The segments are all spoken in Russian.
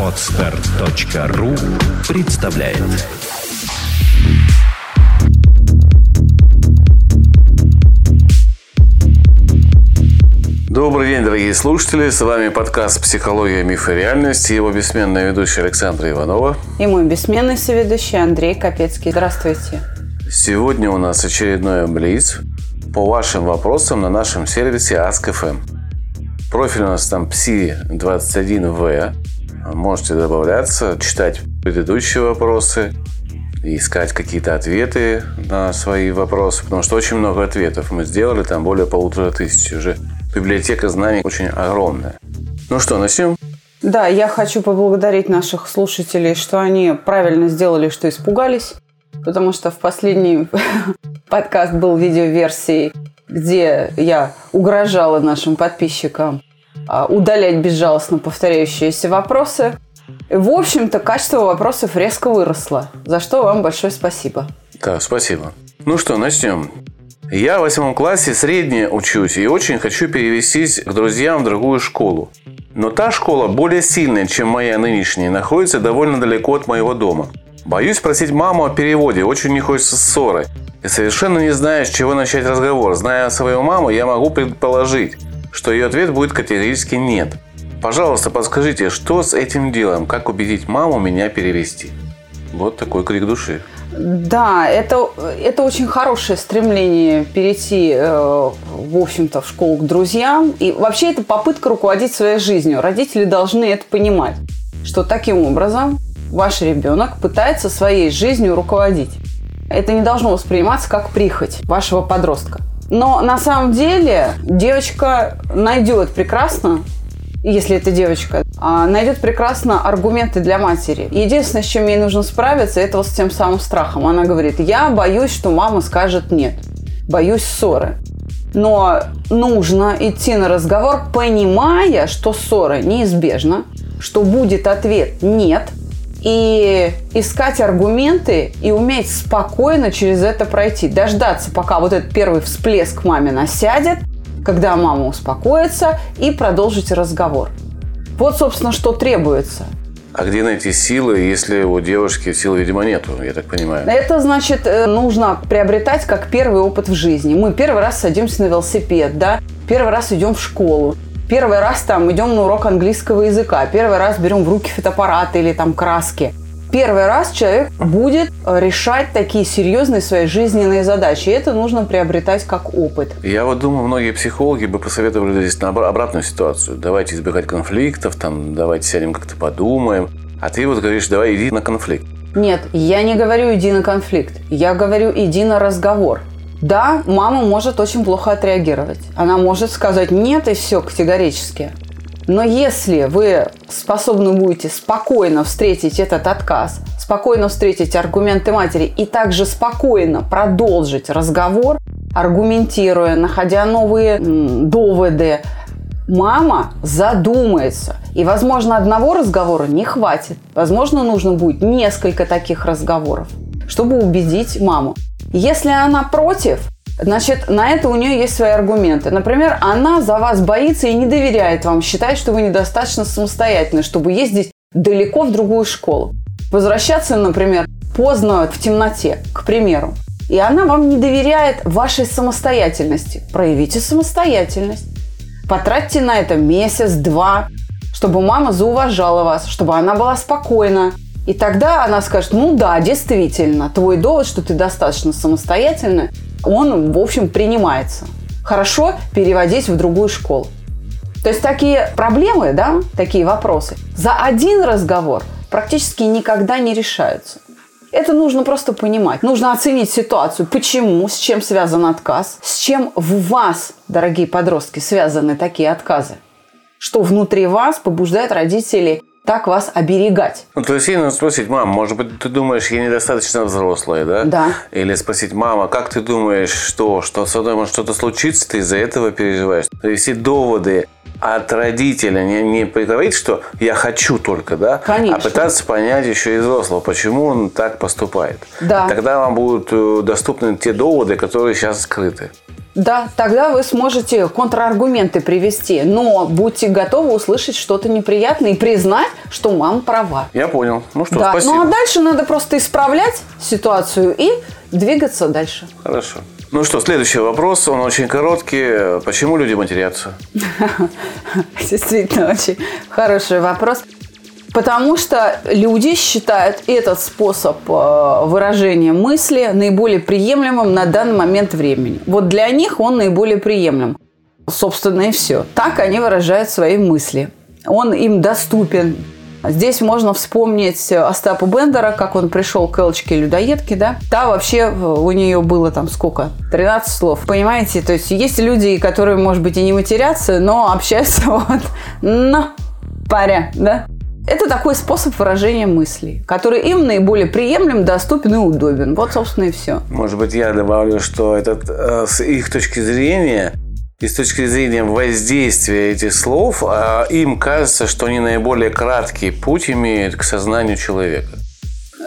Отстар.ру представляет Добрый день, дорогие слушатели. С вами подкаст «Психология, миф и реальность» и его бессменная ведущая Александра Иванова. И мой бессменный соведущий Андрей Капецкий. Здравствуйте. Сегодня у нас очередной блиц по вашим вопросам на нашем сервисе Ask.fm. Профиль у нас там PSI21V. Можете добавляться, читать предыдущие вопросы, искать какие-то ответы на свои вопросы, потому что очень много ответов мы сделали, там более полутора тысяч уже. Библиотека знаний очень огромная. Ну что, начнем? Да, я хочу поблагодарить наших слушателей, что они правильно сделали, что испугались, потому что в последний подкаст был видеоверсией, где я угрожала нашим подписчикам удалять безжалостно повторяющиеся вопросы. В общем-то, качество вопросов резко выросло, за что вам большое спасибо. Да, спасибо. Ну что, начнем. Я в восьмом классе среднее учусь и очень хочу перевестись к друзьям в другую школу. Но та школа более сильная, чем моя нынешняя, находится довольно далеко от моего дома. Боюсь спросить маму о переводе, очень не хочется ссоры. И совершенно не знаю, с чего начать разговор. Зная свою маму, я могу предположить, что ее ответ будет категорически «нет». Пожалуйста, подскажите, что с этим делом? Как убедить маму меня перевести? Вот такой крик души. Да, это, это очень хорошее стремление перейти, э, в общем-то, в школу к друзьям. И вообще это попытка руководить своей жизнью. Родители должны это понимать, что таким образом ваш ребенок пытается своей жизнью руководить. Это не должно восприниматься как прихоть вашего подростка. Но на самом деле девочка найдет прекрасно если это девочка, а, найдет прекрасно аргументы для матери. Единственное, с чем ей нужно справиться, это вот с тем самым страхом. Она говорит, я боюсь, что мама скажет нет. Боюсь ссоры. Но нужно идти на разговор, понимая, что ссора неизбежна, что будет ответ «нет», и искать аргументы и уметь спокойно через это пройти. Дождаться, пока вот этот первый всплеск маме насядет, когда мама успокоится, и продолжите разговор. Вот, собственно, что требуется. А где найти силы, если у девушки сил, видимо, нету, я так понимаю? Это значит, э, нужно приобретать как первый опыт в жизни. Мы первый раз садимся на велосипед, да, первый раз идем в школу, первый раз там идем на урок английского языка, первый раз берем в руки фотоаппараты или там краски – первый раз человек будет э, решать такие серьезные свои жизненные задачи. И это нужно приобретать как опыт. Я вот думаю, многие психологи бы посоветовали здесь на обратную ситуацию. Давайте избегать конфликтов, там, давайте сядем как-то подумаем. А ты вот говоришь, давай иди на конфликт. Нет, я не говорю иди на конфликт. Я говорю иди на разговор. Да, мама может очень плохо отреагировать. Она может сказать нет и все категорически. Но если вы способны будете спокойно встретить этот отказ, спокойно встретить аргументы матери и также спокойно продолжить разговор, аргументируя, находя новые доводы, мама задумается. И, возможно, одного разговора не хватит. Возможно, нужно будет несколько таких разговоров, чтобы убедить маму. Если она против, Значит, на это у нее есть свои аргументы. Например, она за вас боится и не доверяет вам, считает, что вы недостаточно самостоятельны, чтобы ездить далеко в другую школу. Возвращаться, например, поздно в темноте, к примеру. И она вам не доверяет вашей самостоятельности. Проявите самостоятельность. Потратьте на это месяц-два, чтобы мама зауважала вас, чтобы она была спокойна. И тогда она скажет, ну да, действительно, твой довод, что ты достаточно самостоятельна, он, в общем, принимается. Хорошо переводить в другую школу. То есть такие проблемы, да, такие вопросы за один разговор практически никогда не решаются. Это нужно просто понимать. Нужно оценить ситуацию. Почему, с чем связан отказ, с чем в вас, дорогие подростки, связаны такие отказы. Что внутри вас побуждает родителей так вас оберегать. Ну, то есть ей надо спросить, мам, может быть, ты думаешь, я недостаточно взрослая, да? Да. Или спросить, мама, как ты думаешь, что, что со мной может что-то случится, ты из-за этого переживаешь? То есть и доводы от родителя не, не говорить, что я хочу только, да? Конечно. А пытаться понять еще и взрослого, почему он так поступает. Да. Тогда вам будут э, доступны те доводы, которые сейчас скрыты. Да, тогда вы сможете контраргументы привести, но будьте готовы услышать что-то неприятное и признать, что мама права. Я понял. Ну что, да. спасибо. Ну а дальше надо просто исправлять ситуацию и двигаться дальше. Хорошо. Ну что, следующий вопрос, он очень короткий. Почему люди матерятся? Действительно, очень хороший вопрос. Потому что люди считают этот способ э, выражения мысли наиболее приемлемым на данный момент времени. Вот для них он наиболее приемлем. Собственно, и все. Так они выражают свои мысли. Он им доступен. Здесь можно вспомнить Остапа Бендера, как он пришел к Элочке-людоедке, да. Та вообще э, у нее было там сколько? 13 слов. Понимаете? То есть есть люди, которые, может быть, и не матерятся, но общаются вот на паря, да. Это такой способ выражения мыслей, который им наиболее приемлем, доступен и удобен. Вот, собственно, и все. Может быть, я добавлю, что этот, э, с их точки зрения и с точки зрения воздействия этих слов, а, им кажется, что они наиболее краткий путь имеют к сознанию человека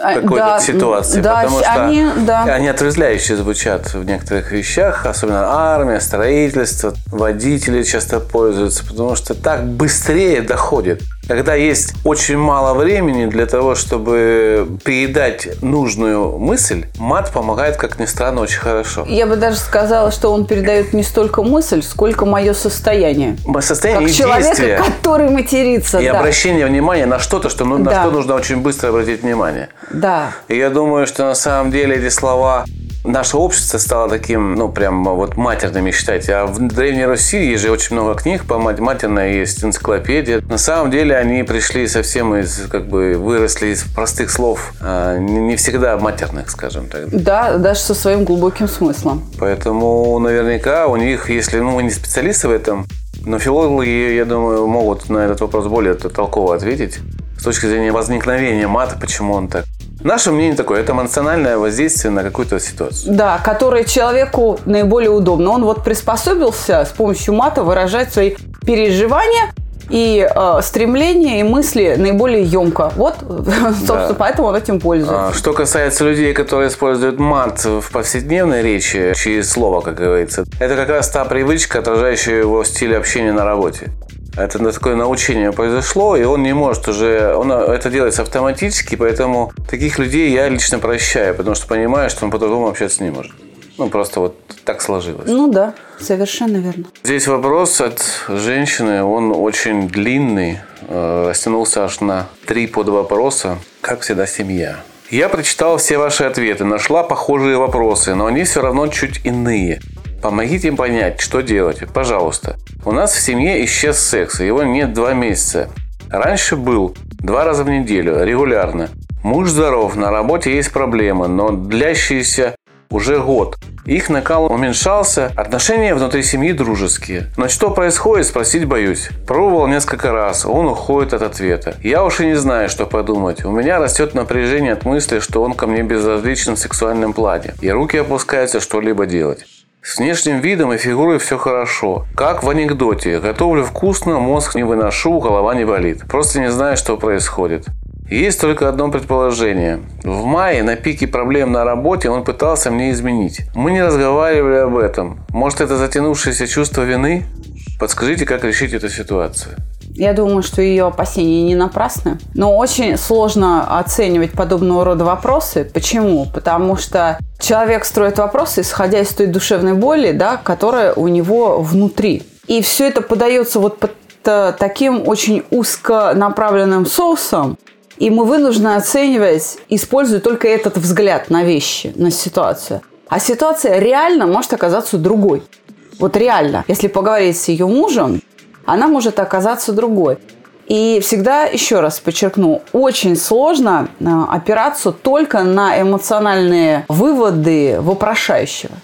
какой-то да, ситуации. Да, потому что они, да. они отрезвляюще звучат в некоторых вещах, особенно армия, строительство, водители часто пользуются, потому что так быстрее доходит. Когда есть очень мало времени для того, чтобы передать нужную мысль, мат помогает, как ни странно, очень хорошо. Я бы даже сказала, что он передает не столько мысль, сколько мое состояние. Состояние как и человека, действия. который матерится. И да. обращение внимания на что-то, что, ну, на Да. что нужно очень быстро обратить внимание. Да. И я думаю, что на самом деле эти слова Наше общество стало таким, ну, прям вот матерными считать. А в Древней Руси есть же очень много книг по мат- матерной, есть энциклопедия. На самом деле они пришли совсем из, как бы, выросли из простых слов, а не всегда матерных, скажем так. Да, даже со своим глубоким смыслом. Поэтому наверняка у них, если, ну, мы не специалисты в этом, но филологи, я думаю, могут на этот вопрос более толково ответить с точки зрения возникновения мата, почему он так. Наше мнение такое, это эмоциональное воздействие на какую-то ситуацию. Да, который человеку наиболее удобно. Он вот приспособился с помощью мата выражать свои переживания и э, стремления и мысли наиболее емко. Вот, собственно, Да. поэтому он этим пользуется. А, Что касается людей, которые используют мат в повседневной речи, через слово, как говорится, это как раз та привычка, отражающая его стиль общения на работе. Это такое научение произошло, и он не может уже... Он, это делается автоматически, поэтому таких людей я лично прощаю, потому что понимаю, что он по-другому общаться не может. Ну, просто вот так сложилось. Ну да, совершенно верно. Здесь вопрос от женщины, он очень длинный, э, растянулся аж на три подвопроса. Как всегда, семья. Я прочитала все ваши ответы, нашла похожие вопросы, но они все равно чуть иные. Помогите им понять, что делать. Пожалуйста. У нас в семье исчез секс, его нет два месяца. Раньше был два раза в неделю, регулярно. Муж здоров, на работе есть проблемы, но длящиеся уже год. Их накал уменьшался, отношения внутри семьи дружеские. Но что происходит, спросить боюсь. Пробовал несколько раз, он уходит от ответа. Я уж и не знаю, что подумать. У меня растет напряжение от мысли, что он ко мне безразличен в сексуальном плане. И руки опускаются что-либо делать. С внешним видом и фигурой все хорошо. Как в анекдоте. Готовлю вкусно, мозг не выношу, голова не болит. Просто не знаю, что происходит. Есть только одно предположение. В мае на пике проблем на работе он пытался мне изменить. Мы не разговаривали об этом. Может, это затянувшееся чувство вины? Подскажите, как решить эту ситуацию. Я думаю, что ее опасения не напрасны. Но очень сложно оценивать подобного рода вопросы. Почему? Потому что человек строит вопросы, исходя из той душевной боли, да, которая у него внутри. И все это подается вот под таким очень узко направленным соусом, и мы вынуждены оценивать, используя только этот взгляд на вещи, на ситуацию. А ситуация реально может оказаться другой. Вот реально, если поговорить с ее мужем, она может оказаться другой. И всегда, еще раз подчеркну, очень сложно э, опираться только на эмоциональные выводы вопрошающего.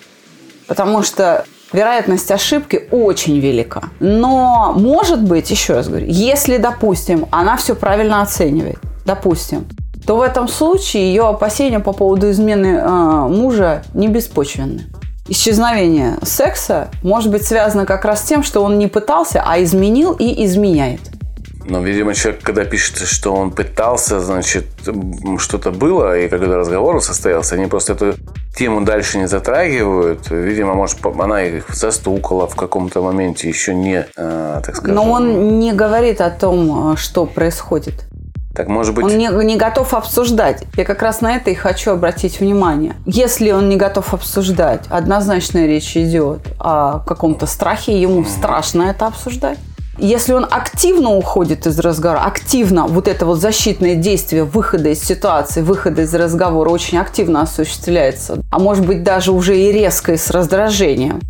Потому что вероятность ошибки очень велика. Но, может быть, еще раз говорю, если, допустим, она все правильно оценивает, допустим, то в этом случае ее опасения по поводу измены э, мужа не беспочвенны. Исчезновение секса может быть связано как раз с тем, что он не пытался, а изменил и изменяет. Но, видимо, человек, когда пишет, что он пытался, значит, что-то было, и когда разговор состоялся, они просто эту тему дальше не затрагивают. Видимо, может, она их застукала в каком-то моменте, еще не, э, так скажем. Но он не говорит о том, э, что происходит. Так может быть... Он не, не готов обсуждать. Я как раз на это и хочу обратить внимание. Если он не готов обсуждать, однозначно речь идет о каком-то страхе, ему страшно это обсуждать. Если он активно уходит из разговора, активно вот это вот защитное действие выхода из ситуации, выхода из разговора очень активно осуществляется, а может быть даже уже и резко и с раздражением,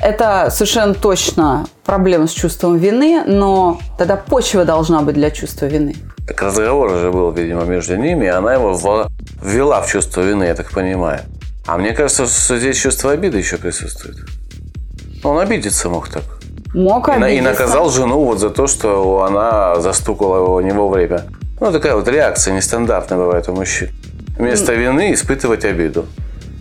это совершенно точно проблема с чувством вины, но тогда почва должна быть для чувства вины. Так разговор уже был, видимо, между ними, и она его ввела в чувство вины, я так понимаю. А мне кажется, что здесь чувство обиды еще присутствует. Он обидеться мог так. Мог обидеться. И, наказал жену вот за то, что она застукала его не вовремя. Ну, такая вот реакция нестандартная бывает у мужчин. Вместо вины испытывать обиду.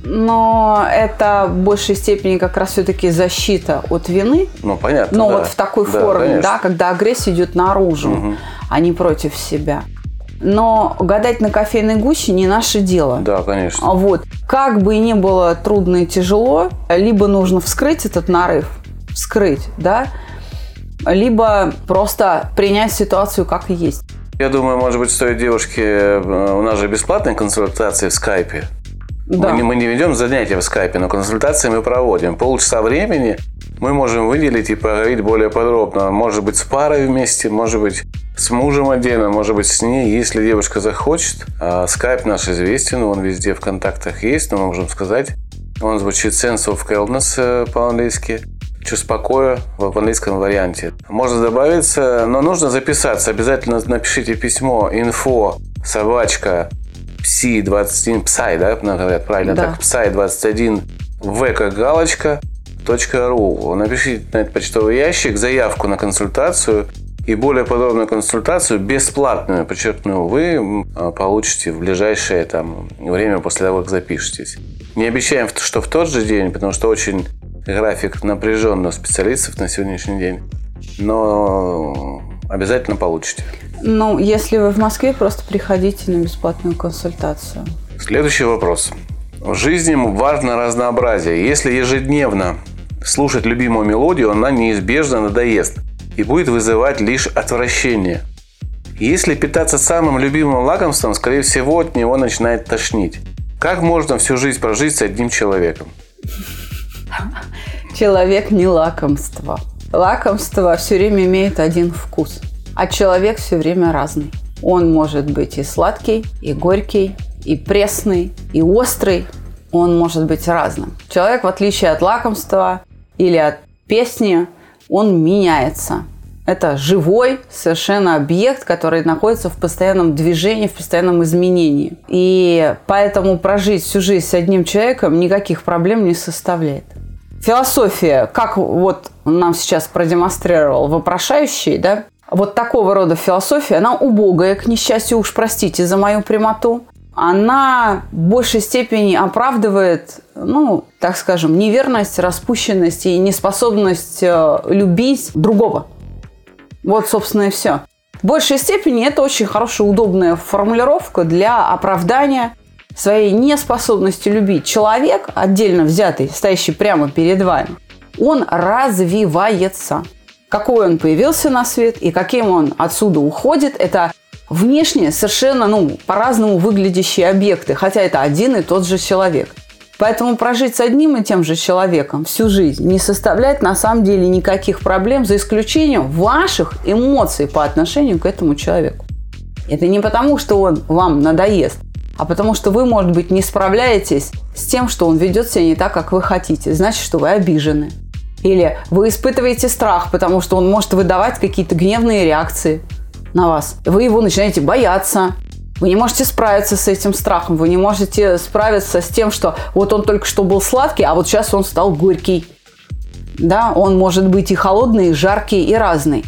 Но это в большей степени как раз все-таки защита от вины. Ну, понятно. Но да. вот в такой да, форме, конечно. да, когда агрессия идет наружу, угу. а не против себя. Но гадать на кофейной гуще не наше дело. Да, конечно. Вот. Как бы ни было трудно и тяжело, либо нужно вскрыть этот нарыв, вскрыть, да, либо просто принять ситуацию как есть. Я думаю, может быть, стоит девушке... э, У нас же бесплатные консультации в скайпе. Да. Мы, не, мы не ведем занятия в скайпе, но консультации мы проводим. Полчаса времени мы можем выделить и поговорить более подробно. Может быть, с парой вместе, может быть, с мужем отдельно, может быть, с ней, если девушка захочет. А скайп наш известен, он везде в контактах есть, но мы можем сказать. Он звучит Sense of Calmness э, по-английски. Чувство покоя в английском варианте. Можно добавиться, но нужно записаться. Обязательно напишите письмо info собачка psi21 psi, да, говорят правильно Да. так, psi21 в как галочка ру. Напишите на этот почтовый ящик заявку на консультацию и более подробную консультацию, бесплатную, подчеркну, вы а, получите в ближайшее там, время после того, как запишетесь. Не обещаем, что в тот же день, потому что очень график напряженный у специалистов на сегодняшний день, но обязательно получите. Ну, если вы в Москве, просто приходите на бесплатную консультацию. Следующий вопрос. В жизни важно разнообразие. Если ежедневно слушать любимую мелодию, она неизбежно надоест и будет вызывать лишь отвращение. Если питаться самым любимым лакомством, скорее всего, от него начинает тошнить. Как можно всю жизнь прожить с одним человеком? Человек не лакомство. Лакомство все время имеет один вкус, а человек все время разный. Он может быть и сладкий, и горький, и пресный, и острый. Он может быть разным. Человек, в отличие от лакомства или от песни, он меняется. Это живой совершенно объект, который находится в постоянном движении, в постоянном изменении. И поэтому прожить всю жизнь с одним человеком никаких проблем не составляет. Философия, как вот нам сейчас продемонстрировал вопрошающий, да, вот такого рода философия, она убогая, к несчастью, уж простите за мою прямоту. Она в большей степени оправдывает, ну, так скажем, неверность, распущенность и неспособность э, любить другого. Вот, собственно, и все. В большей степени это очень хорошая, удобная формулировка для оправдания своей неспособности любить. Человек, отдельно взятый, стоящий прямо перед вами, он развивается. Какой он появился на свет и каким он отсюда уходит, это внешне совершенно ну, по-разному выглядящие объекты, хотя это один и тот же человек. Поэтому прожить с одним и тем же человеком всю жизнь не составляет на самом деле никаких проблем, за исключением ваших эмоций по отношению к этому человеку. Это не потому, что он вам надоест, а потому что вы, может быть, не справляетесь с тем, что он ведет себя не так, как вы хотите. Значит, что вы обижены. Или вы испытываете страх, потому что он может выдавать какие-то гневные реакции на вас. Вы его начинаете бояться. Вы не можете справиться с этим страхом. Вы не можете справиться с тем, что вот он только что был сладкий, а вот сейчас он стал горький. Да, он может быть и холодный, и жаркий, и разный.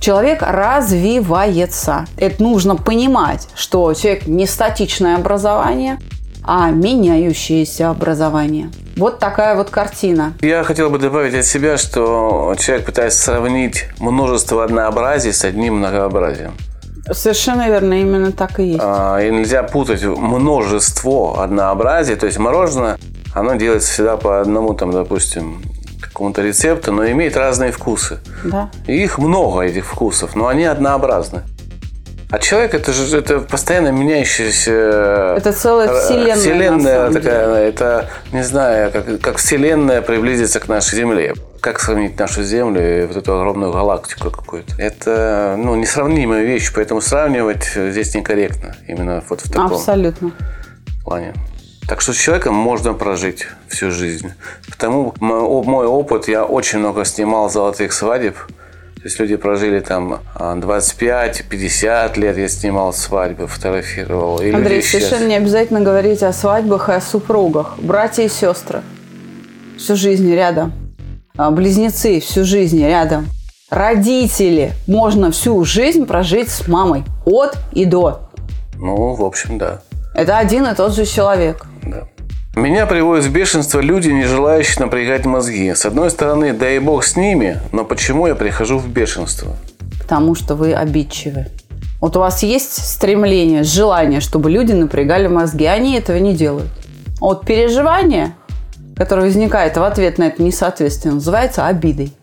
Человек развивается. Это нужно понимать, что человек не статичное образование, а меняющееся образование. Вот такая вот картина. Я хотел бы добавить от себя, что человек пытается сравнить множество однообразий с одним многообразием. Совершенно верно, именно так и есть. А, и нельзя путать множество однообразий. То есть мороженое, оно делается всегда по одному, там, допустим, какому-то рецепту, но имеет разные вкусы. Да. И их много, этих вкусов, но они однообразны. А человек это же это постоянно меняющаяся. Это целая вселенная. Вселенная такая, деле. это не знаю, как, как вселенная приблизится к нашей Земле. Как сравнить нашу Землю и вот эту огромную галактику какую-то? Это ну, несравнимая вещь, поэтому сравнивать здесь некорректно. Именно вот в таком Абсолютно. плане. Так что с человеком можно прожить всю жизнь. Потому мой опыт, я очень много снимал золотых свадеб. То есть люди прожили там 25-50 а, лет, я снимал свадьбы, фотографировал. И Андрей, совершенно сейчас... не обязательно говорить о свадьбах и о супругах. Братья и сестры. Всю жизнь рядом. А, близнецы всю жизнь рядом. Родители. Можно всю жизнь прожить с мамой. От и до. Ну, в общем, да. Это один и тот же человек. Да. Меня приводят в бешенство люди, не желающие напрягать мозги. С одной стороны, да и бог с ними, но почему я прихожу в бешенство? Потому что вы обидчивы. Вот у вас есть стремление, желание, чтобы люди напрягали мозги, они этого не делают. А вот переживание, которое возникает в ответ на это несоответствие, называется обидой.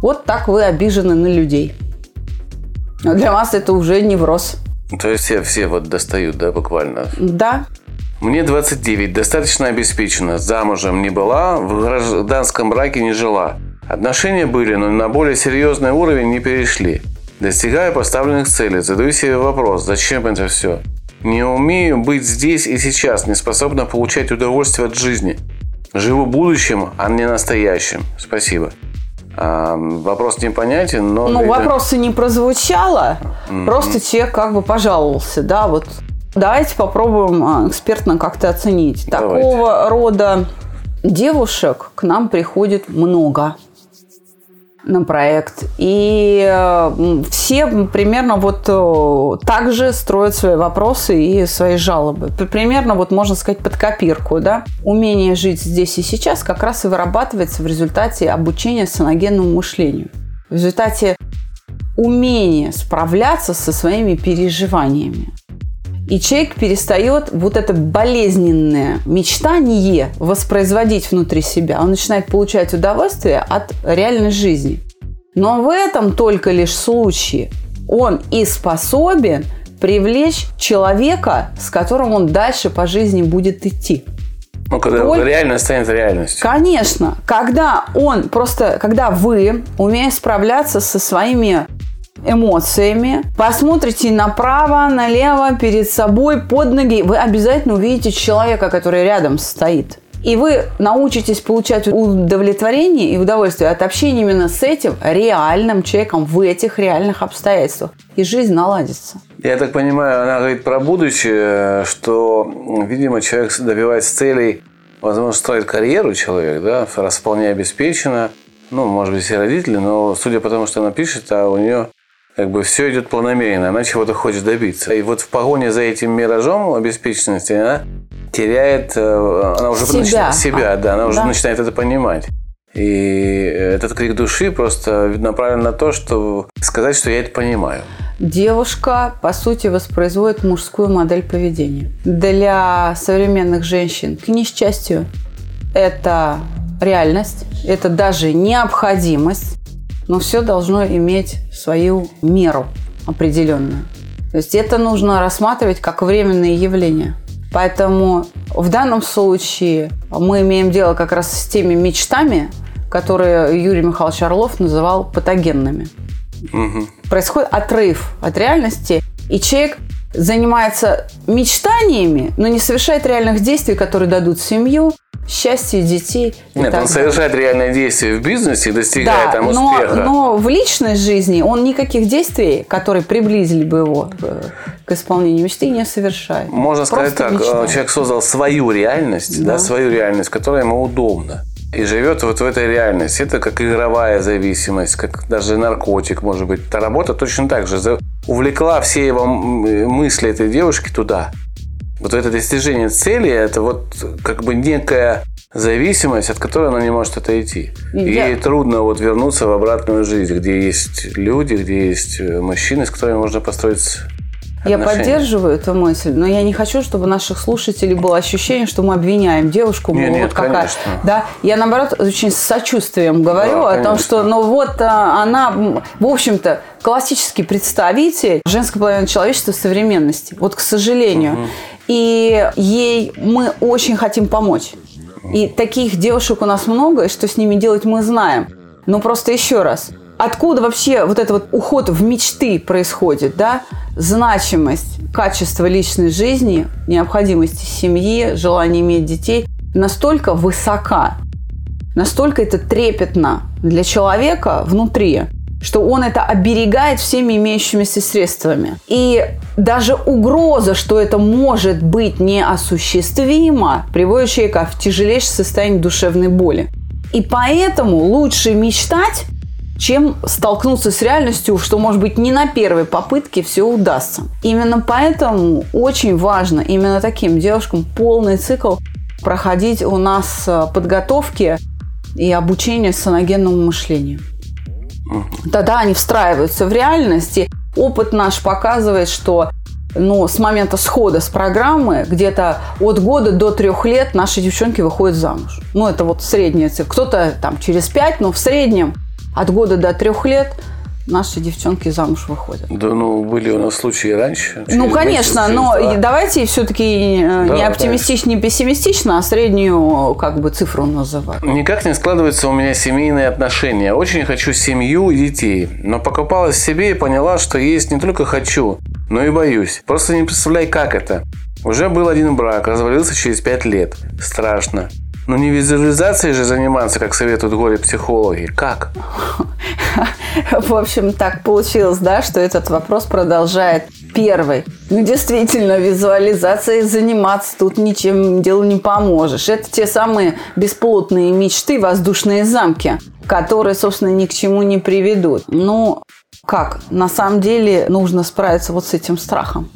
Вот так вы обижены на людей. Но для вас это уже невроз. То есть все, все вот достают, да, буквально? Да. Мне 29, достаточно обеспечена, замужем не была, в гражданском браке не жила. Отношения были, но на более серьезный уровень не перешли. Достигаю поставленных целей, задаю себе вопрос, зачем это все? Не умею быть здесь и сейчас, не способна получать удовольствие от жизни. Живу будущим, а не настоящим. Спасибо. А, вопрос непонятен, но... Ну, вопроса не прозвучало, mm-hmm. просто человек как бы пожаловался, да, вот Давайте попробуем а, экспертно как-то оценить. Давайте. Такого рода девушек к нам приходит много на проект. И э, все примерно вот э, так же строят свои вопросы и свои жалобы. Примерно вот можно сказать под копирку. Да? Умение жить здесь и сейчас как раз и вырабатывается в результате обучения саногенному мышлению. В результате умения справляться со своими переживаниями. И человек перестает вот это болезненное мечтание воспроизводить внутри себя. Он начинает получать удовольствие от реальной жизни. Но в этом только лишь случае он и способен привлечь человека, с которым он дальше по жизни будет идти. Ну, когда Только... реальность станет реальностью. Конечно. Когда он просто, когда вы, умея справляться со своими эмоциями, посмотрите направо, налево, перед собой, под ноги, вы обязательно увидите человека, который рядом стоит. И вы научитесь получать удовлетворение и удовольствие от общения именно с этим реальным человеком в этих реальных обстоятельствах. И жизнь наладится. Я так понимаю, она говорит про будущее, что, видимо, человек добивается целей, возможно, строит карьеру человек, да, раз вполне обеспечена. Ну, может быть, все родители, но судя по тому, что она пишет, а у нее как бы все идет планомерно, она чего-то хочет добиться. И вот в погоне за этим миражом обеспеченности она теряет, э, она уже себя, начинает, себя да, она да. уже начинает это понимать. И этот крик души просто направлен на то, чтобы сказать, что я это понимаю. Девушка, по сути, воспроизводит мужскую модель поведения. Для современных женщин, к несчастью, это реальность, это даже необходимость но все должно иметь свою меру определенную. То есть это нужно рассматривать как временные явления. Поэтому в данном случае мы имеем дело как раз с теми мечтами, которые Юрий Михайлович Орлов называл патогенными. Угу. Происходит отрыв от реальности, и человек занимается мечтаниями, но не совершает реальных действий, которые дадут семью, счастье детей. Нет, он совершает реальные действия в бизнесе и достигает да, там успеха. Но, но в личной жизни он никаких действий, которые приблизили бы его к исполнению мечты, не совершает. Можно Просто сказать так, мечтает. человек создал свою реальность, да. Да, свою реальность, которая ему удобна. И живет вот в этой реальности. Это как игровая зависимость, как даже наркотик, может быть. Эта работа точно так же увлекла все его мысли этой девушки туда. Вот это достижение цели, это вот как бы некая зависимость, от которой она не может отойти. Я- Ей трудно вот вернуться в обратную жизнь, где есть люди, где есть э, мужчины, с которыми можно построить Я отношения. поддерживаю эту мысль, но я не хочу, чтобы у наших слушателей было ощущение, что мы обвиняем девушку. мол, Не, нет, вот какая. конечно. Да, я наоборот очень с сочувствием говорю Да, о том, что, ну вот а, она, в общем-то, классический представитель женской половины человечества современности. Вот, к сожалению. И ей мы очень хотим помочь. И таких девушек у нас много, и что с ними делать мы знаем. Но просто еще раз, откуда вообще вот этот вот уход в мечты происходит, да? Значимость, качество личной жизни, необходимости семьи, желание иметь детей настолько высока, настолько это трепетно для человека внутри, что он это оберегает всеми имеющимися средствами. И даже угроза, что это может быть неосуществимо, приводит человека в тяжелейшее состояние душевной боли. И поэтому лучше мечтать, чем столкнуться с реальностью, что, может быть, не на первой попытке все удастся. Именно поэтому очень важно именно таким девушкам полный цикл проходить у нас э, подготовки и обучение саногенному мышлению. Тогда они встраиваются в реальность, и опыт наш показывает, что ну, с момента схода с программы где-то от года до трех лет наши девчонки выходят замуж. Ну, это вот средняя цифра. Кто-то там через пять, но в среднем от года до трех лет наши девчонки замуж выходят. Да, ну, были у нас случаи раньше. Ну, конечно, месяц, но два. давайте все-таки не Да, оптимистично, не пессимистично, а среднюю как бы цифру называть. Никак не складываются у меня семейные отношения. Очень хочу семью и детей. Но покопалась в себе и поняла, что есть не только хочу, но и боюсь. Просто не представляй, как это. Уже был один брак, развалился через пять лет. Страшно. Но не визуализацией же заниматься, как советуют горе-психологи. Как? В общем, так получилось, да, что этот вопрос продолжает первый. Ну, действительно, визуализацией заниматься тут ничем делу не поможешь. Это те самые бесплотные мечты, воздушные замки, которые, собственно, ни к чему не приведут. Ну, как? На самом деле нужно справиться вот с этим страхом.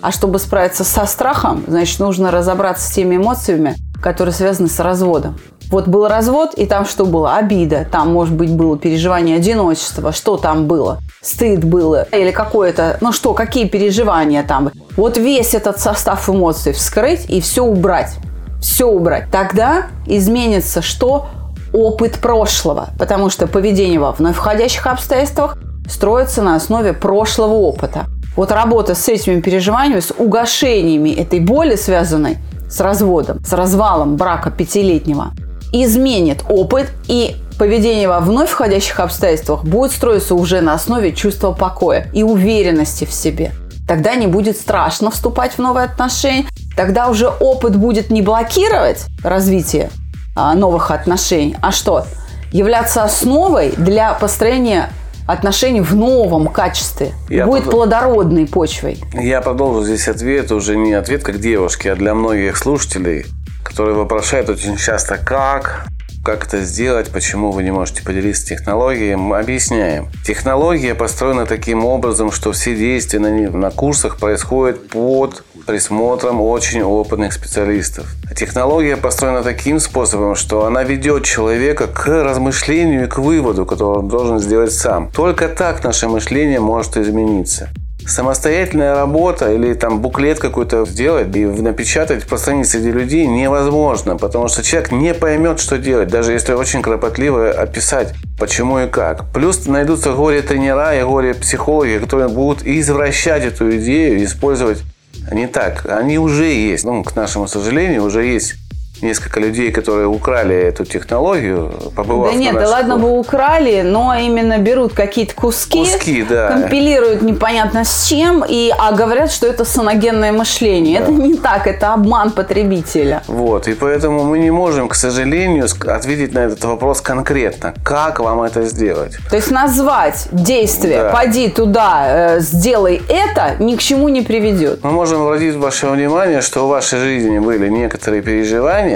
А чтобы справиться со страхом, значит, нужно разобраться с теми эмоциями, которые связаны с разводом. Вот был развод, и там что было? Обида. Там, может быть, было переживание одиночества. Что там было? Стыд было. Или какое-то... Ну что, какие переживания там? Вот весь этот состав эмоций вскрыть и все убрать. Все убрать. Тогда изменится что? Опыт прошлого. Потому что поведение во вновь входящих обстоятельствах строится на основе прошлого опыта. Вот работа с этими переживаниями, с угошениями этой боли, связанной с разводом, с развалом брака пятилетнего, изменит опыт и поведение во вновь входящих обстоятельствах будет строиться уже на основе чувства покоя и уверенности в себе. Тогда не будет страшно вступать в новые отношения, тогда уже опыт будет не блокировать развитие а, новых отношений, а что? Являться основой для построения отношений в новом качестве. Я будет под- плодородной почвой. Я продолжу здесь ответ, уже не ответ как девушки, а для многих слушателей, которые вопрошают очень часто, как, как это сделать, почему вы не можете поделиться технологией, мы объясняем. Технология построена таким образом, что все действия на, на курсах происходят под присмотром очень опытных специалистов. Технология построена таким способом, что она ведет человека к размышлению и к выводу, который он должен сделать сам. Только так наше мышление может измениться. Самостоятельная работа или там буклет какой-то сделать и напечатать, пространить среди людей невозможно, потому что человек не поймет, что делать, даже если очень кропотливо описать, почему и как. Плюс найдутся горе-тренера и горе-психологи, которые будут извращать эту идею использовать не так. Они уже есть. Ну, к нашему сожалению, уже есть несколько людей, которые украли эту технологию, побывав Да нет, да ладно бы украли, но именно берут какие-то куски, Куски, да. компилируют непонятно с чем, и, а говорят, что это саногенное мышление. Это не так, это обман потребителя. Вот, и поэтому мы не можем, к сожалению, ответить на этот вопрос конкретно. Как вам это сделать? То есть назвать действие Да. «поди туда, э, сделай это» ни к чему не приведет. Мы можем обратить ваше внимание, что в вашей жизни были некоторые переживания,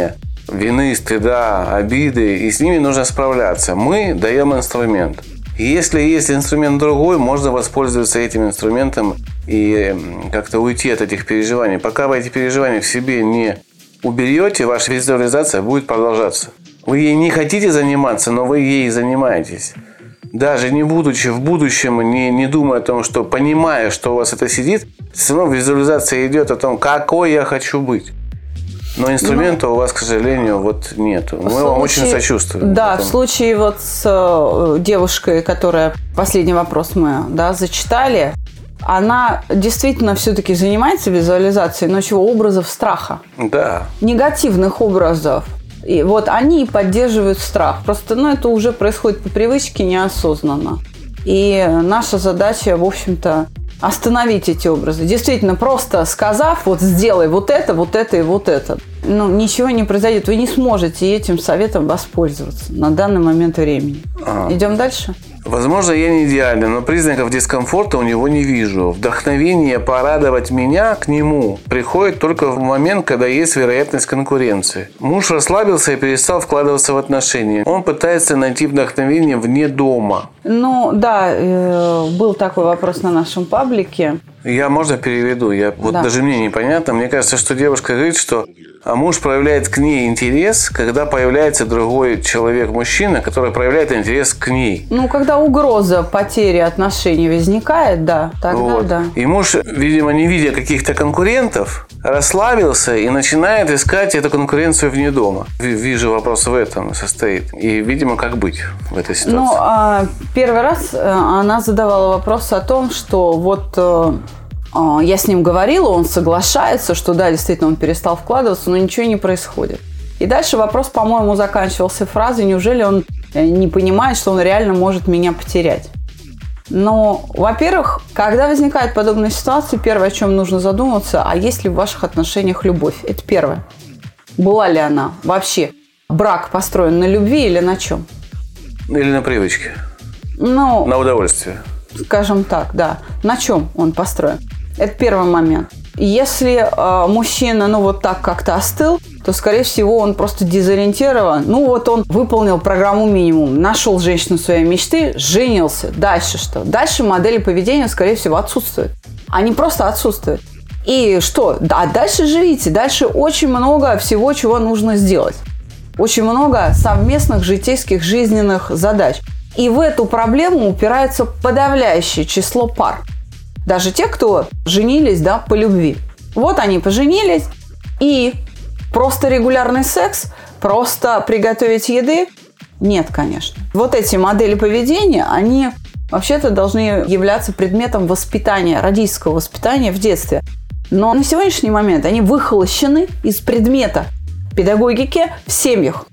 вины, стыда, обиды, и с ними нужно справляться. Мы даем инструмент. Если есть инструмент другой, можно воспользоваться этим инструментом и как-то уйти от этих переживаний. Пока вы эти переживания в себе не уберете, ваша визуализация будет продолжаться. Вы ей не хотите заниматься, но вы ей занимаетесь. Даже не будучи в будущем, не, не думая о том, что понимая, что у вас это сидит, все равно визуализация идет о том, какой я хочу быть. Но инструмента у вас, к сожалению, вот нету. Мы В вам очень случае- сочувствуем. Да, в случае вот с э, девушкой, которая последний вопрос мы да, зачитали, она действительно все-таки занимается визуализацией, но чего? Образов страха. Да. негативных образов. И вот они и поддерживают страх. Просто, ну, это уже происходит по привычке неосознанно. И наша задача, в общем-то, остановить эти образы. Действительно, просто сказав, вот сделай вот это, вот это и вот это, ну, ничего не произойдет. Вы не сможете этим советом воспользоваться на данный момент времени. Ага. Идем дальше? Возможно, я не идеален, но признаков дискомфорта у него не вижу. Вдохновение порадовать меня к нему приходит только в момент, когда есть вероятность конкуренции. Муж расслабился и перестал вкладываться в отношения. Он пытается найти вдохновение вне дома. Ну, да, э, был такой вопрос на нашем паблике. Я, можно, переведу? Я, вот Да. даже мне непонятно. Мне кажется, что девушка говорит, что а муж проявляет к ней интерес, когда появляется другой человек-мужчина, который проявляет интерес к ней. Ну, когда угроза потери отношений возникает, да, тогда Вот. да. И муж, видимо, не видя каких-то конкурентов, расслабился и начинает искать эту конкуренцию вне дома. Ви- Вижу, вопрос в этом состоит. И, видимо, как быть в этой ситуации? Ну, а, первый раз э, она задавала вопрос о том, что вот э, я с ним говорила, он соглашается, что да, действительно, он перестал вкладываться, но ничего не происходит. И дальше вопрос, по-моему, заканчивался фразой, неужели он э, не понимает, что он реально может меня потерять. Но, во-первых, когда возникает подобная ситуация, первое, о чем нужно задуматься, а есть ли в ваших отношениях любовь? Это первое. Была ли она вообще? Брак построен на любви или на чем? Или на привычке, Ну, на удовольствие. скажем так, да. На чем он построен? Это первый момент. Если э, мужчина, ну, вот так как-то остыл, то, скорее всего, он просто дезориентирован. Ну, вот он выполнил программу минимум, нашел женщину своей мечты, женился. Дальше что? Дальше модели поведения, скорее всего, отсутствуют. Они просто отсутствуют. И что? Да, дальше живите. Дальше очень много всего, чего нужно сделать. Очень много совместных житейских жизненных задач. И в эту проблему упирается подавляющее число пар. Даже те, кто женились да, по любви. Вот они поженились, и просто регулярный секс, просто приготовить еды – нет, конечно. Вот эти модели поведения, они вообще-то должны являться предметом воспитания, родительского воспитания в детстве. Но на сегодняшний момент они выхолощены из предмета педагогики в семьях.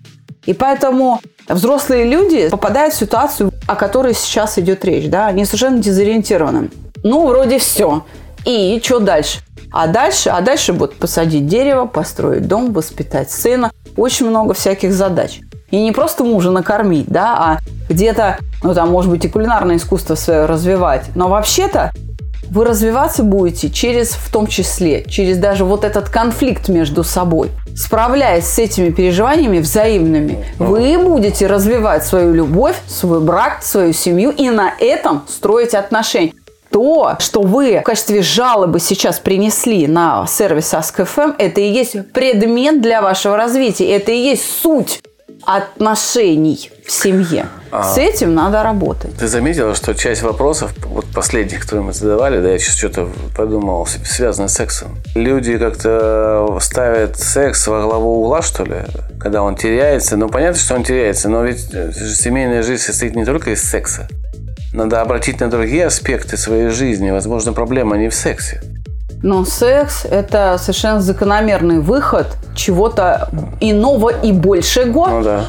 И поэтому взрослые люди попадают в ситуацию, о которой сейчас идет речь. Да? Они совершенно дезориентированы. Ну, вроде все. И что дальше? А дальше, а дальше будут посадить дерево, построить дом, воспитать сына. Очень много всяких задач. И не просто мужа накормить, да, а где-то, ну там, может быть, и кулинарное искусство свое развивать. Но вообще-то вы развиваться будете через, в том числе, через даже вот этот конфликт между собой. Справляясь с этими переживаниями взаимными, вы будете развивать свою любовь, свой брак, свою семью и на этом строить отношения. То, что вы в качестве жалобы сейчас принесли на сервис Ask.fm, это и есть предмет для вашего развития. Это и есть суть отношений в семье. С этим надо работать. Ты заметила, что часть вопросов, вот последних, которые мы задавали, да, я сейчас что-то подумал, связано с сексом. Люди как-то ставят секс во главу угла, что ли, когда он теряется. Ну, понятно, что он теряется, но ведь э, семейная жизнь состоит не только из секса. Надо обратить на другие аспекты своей жизни. Возможно, проблема не в сексе. Но секс – это совершенно закономерный выход чего-то иного и большего, Ну да.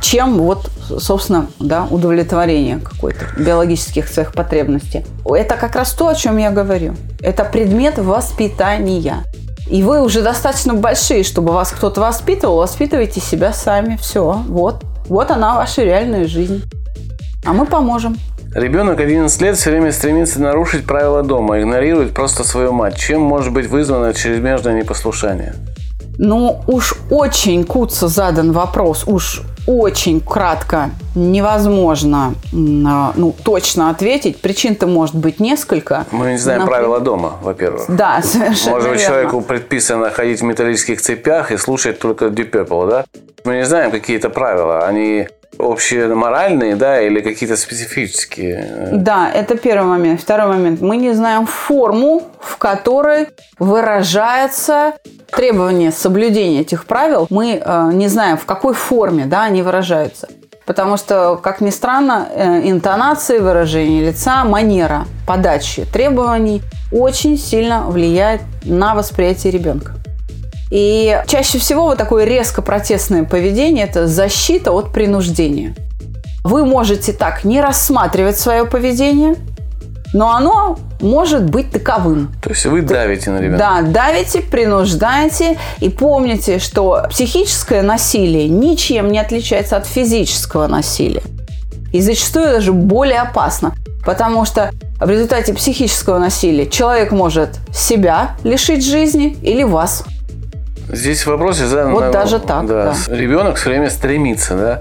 чем вот, собственно, да, удовлетворение какой-то биологических своих потребностей. Это как раз то, о чем я говорю. Это предмет воспитания. И вы уже достаточно большие, чтобы вас кто-то воспитывал, воспитывайте себя сами. Все, вот. Вот она, ваша реальная жизнь. А мы поможем. Ребенок 11 лет все время стремится нарушить правила дома, игнорирует просто свою мать. Чем может быть вызвано чрезмерное непослушание? Ну, уж очень куца задан вопрос, уж очень кратко невозможно а, ну, точно ответить. Причин-то может быть несколько. Мы не знаем Например- правила дома, во-первых. Да, совершенно Может быть, верно. человеку предписано ходить в металлических цепях и слушать только Deep Purple, да? Мы не знаем какие-то правила. Они общеморальные, да, или какие-то специфические. Да, это первый момент. Второй момент. Мы не знаем форму, в которой выражается требование соблюдения этих правил. Мы э, не знаем, в какой форме да, они выражаются. Потому что, как ни странно, э, интонации, выражение лица, манера подачи требований очень сильно влияет на восприятие ребенка. И чаще всего вот такое резко протестное поведение – это защита от принуждения. Вы можете так не рассматривать свое поведение, но оно может быть таковым. То есть вы давите на ребенка. Да, давите, принуждаете и помните, что психическое насилие ничем не отличается от физического насилия. И зачастую даже более опасно, потому что в результате психического насилия человек может себя лишить жизни или вас. Здесь в вопросе задан... Вот на- даже так, да. Ребенок все время стремится, да?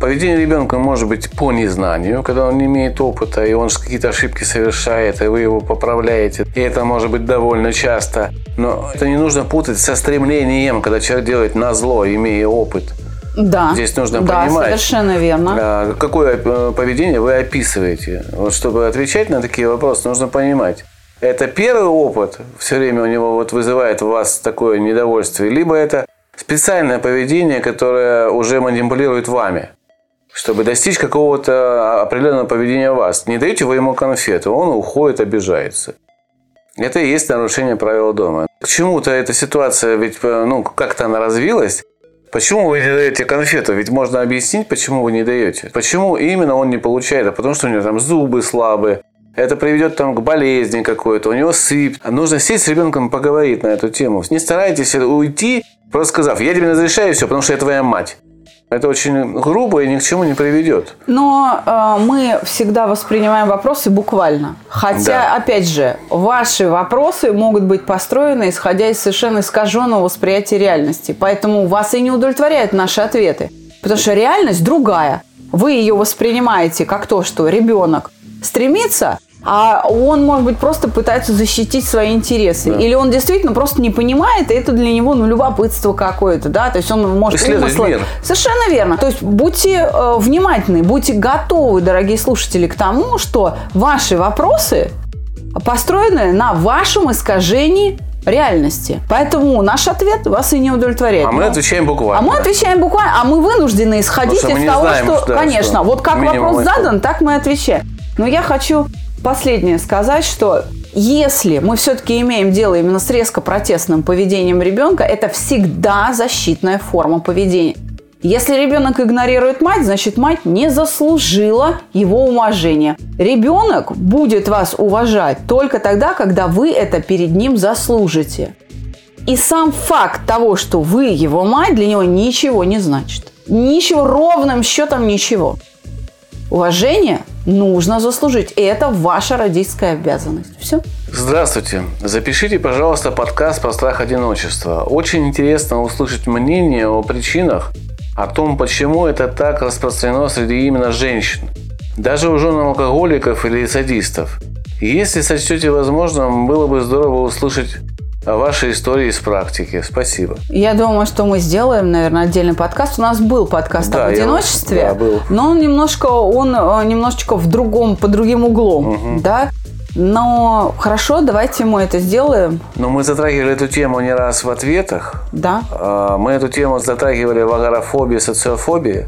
Поведение ребенка может быть по незнанию, когда он не имеет опыта, и он какие-то ошибки совершает, и вы его поправляете. И это может быть довольно часто. Но это не нужно путать со стремлением, когда человек делает на зло, имея опыт. Да, Здесь нужно да, понимать. совершенно верно. А, Какое э, поведение вы описываете? Вот чтобы отвечать на такие вопросы, нужно понимать. Это первый опыт все время у него вот вызывает у вас такое недовольствие, либо это специальное поведение, которое уже манипулирует вами, чтобы достичь какого-то определенного поведения вас. Не даете вы ему конфету, он уходит, обижается. Это и есть нарушение правил дома. К чему-то эта ситуация, ведь э, ну, как-то она развилась. Почему вы не даете конфету? Ведь можно объяснить, почему вы не даете. Почему именно он не получает? А потому что у него там зубы слабые. Это приведет там к болезни какой-то, у него сыпь. Нужно сесть с ребенком поговорить на эту тему. Не старайтесь уйти, просто сказав, я тебе разрешаю все, потому что я твоя мать. Это очень грубо и ни к чему не приведет. Но э, мы всегда воспринимаем вопросы буквально. Хотя, Да. опять же, ваши вопросы могут быть построены, исходя из совершенно искаженного восприятия реальности. Поэтому вас и не удовлетворяют наши ответы. Потому что реальность другая. Вы ее воспринимаете как то, что ребенок стремится, а он, может быть, просто пытается защитить свои интересы. Или он действительно просто не понимает, и это для него ну, любопытство какое-то, да, то есть он может умыслы-. Совершенно верно. То есть будьте э, внимательны, будьте готовы, дорогие слушатели, к тому, что ваши вопросы построены на вашем искажении реальности. Поэтому наш ответ вас и не удовлетворяет. А мы Но- отвечаем буквально. а мы отвечаем буквально, а мы вынуждены исходить из того, знаем, что, что- конечно, что вот как вопрос задан, так мы отвечаем. Но я хочу последнее сказать, что если мы все-таки имеем дело именно с резко протестным поведением ребенка, это всегда защитная форма поведения. Если ребенок игнорирует мать, значит мать не заслужила его уважения. Ребенок будет вас уважать только тогда, когда вы это перед ним заслужите. И сам факт того, что вы его мать, для него ничего не значит. Ничего, ровным счетом ничего. Уважение нужно заслужить. И это ваша родительская обязанность. Все. Здравствуйте. Запишите, пожалуйста, подкаст про страх одиночества. Очень интересно услышать мнение о причинах, о том, почему это так распространено среди именно женщин. Даже у жен алкоголиков или садистов. Если сочтете возможным, было бы здорово услышать о вашей истории из практики. Спасибо. Я думаю, что мы сделаем, наверное, отдельный подкаст. У нас был подкаст Да, об я- одиночестве, да, был. но он немножко, он э, немножечко в другом, по другим углом, да. Но хорошо, давайте мы это сделаем, Но мы затрагивали эту тему не раз в ответах. да. А, Мы эту тему затрагивали в агорафобии, социофобии.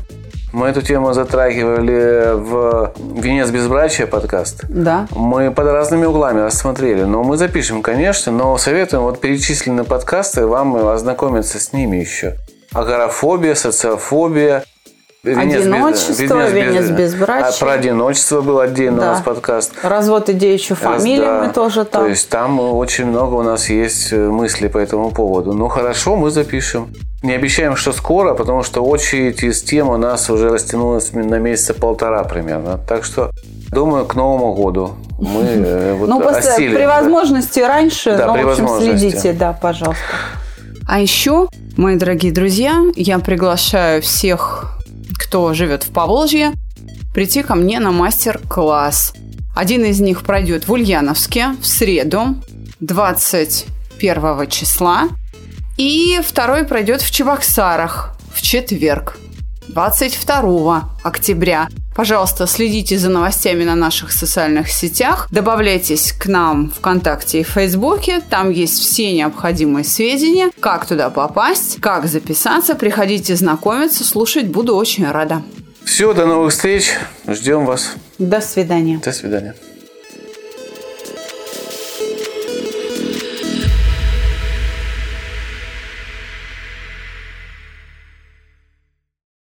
Мы эту тему затрагивали в «Венец безбрачия» подкаст. Да. Мы под разными углами рассмотрели. Но мы запишем, конечно, но советуем вот перечисленные подкасты вам ознакомиться с ними еще. Агорафобия, социофобия, «Венец без- Одиночество, «Венец безбрачия». Про одиночество был отдельно Да. у нас подкаст. Развод и девичью Раз, фамилию да. мы тоже там. То есть там очень много у нас есть э, мыслей по этому поводу. Ну хорошо, мы запишем. Не обещаем, что скоро, потому что очередь из тем у нас уже растянулась на месяца полтора примерно. Так что, думаю, к Новому году мы э, вот Ну, осилим, при да. возможности раньше, Да, но, при в общем, возможности. следите, да, пожалуйста. А еще, мои дорогие друзья, я приглашаю всех, кто живет в Поволжье, прийти ко мне на мастер-класс. Один из них пройдет в Ульяновске в среду 21 числа, и второй пройдет в Чебоксарах в четверг 22 октября. Пожалуйста, следите за новостями на наших социальных сетях. Добавляйтесь к нам ВКонтакте и Фейсбуке. Там есть все необходимые сведения, как туда попасть, как записаться. Приходите знакомиться, слушать. Буду очень рада. Все, до новых встреч. Ждем вас. До свидания. До свидания.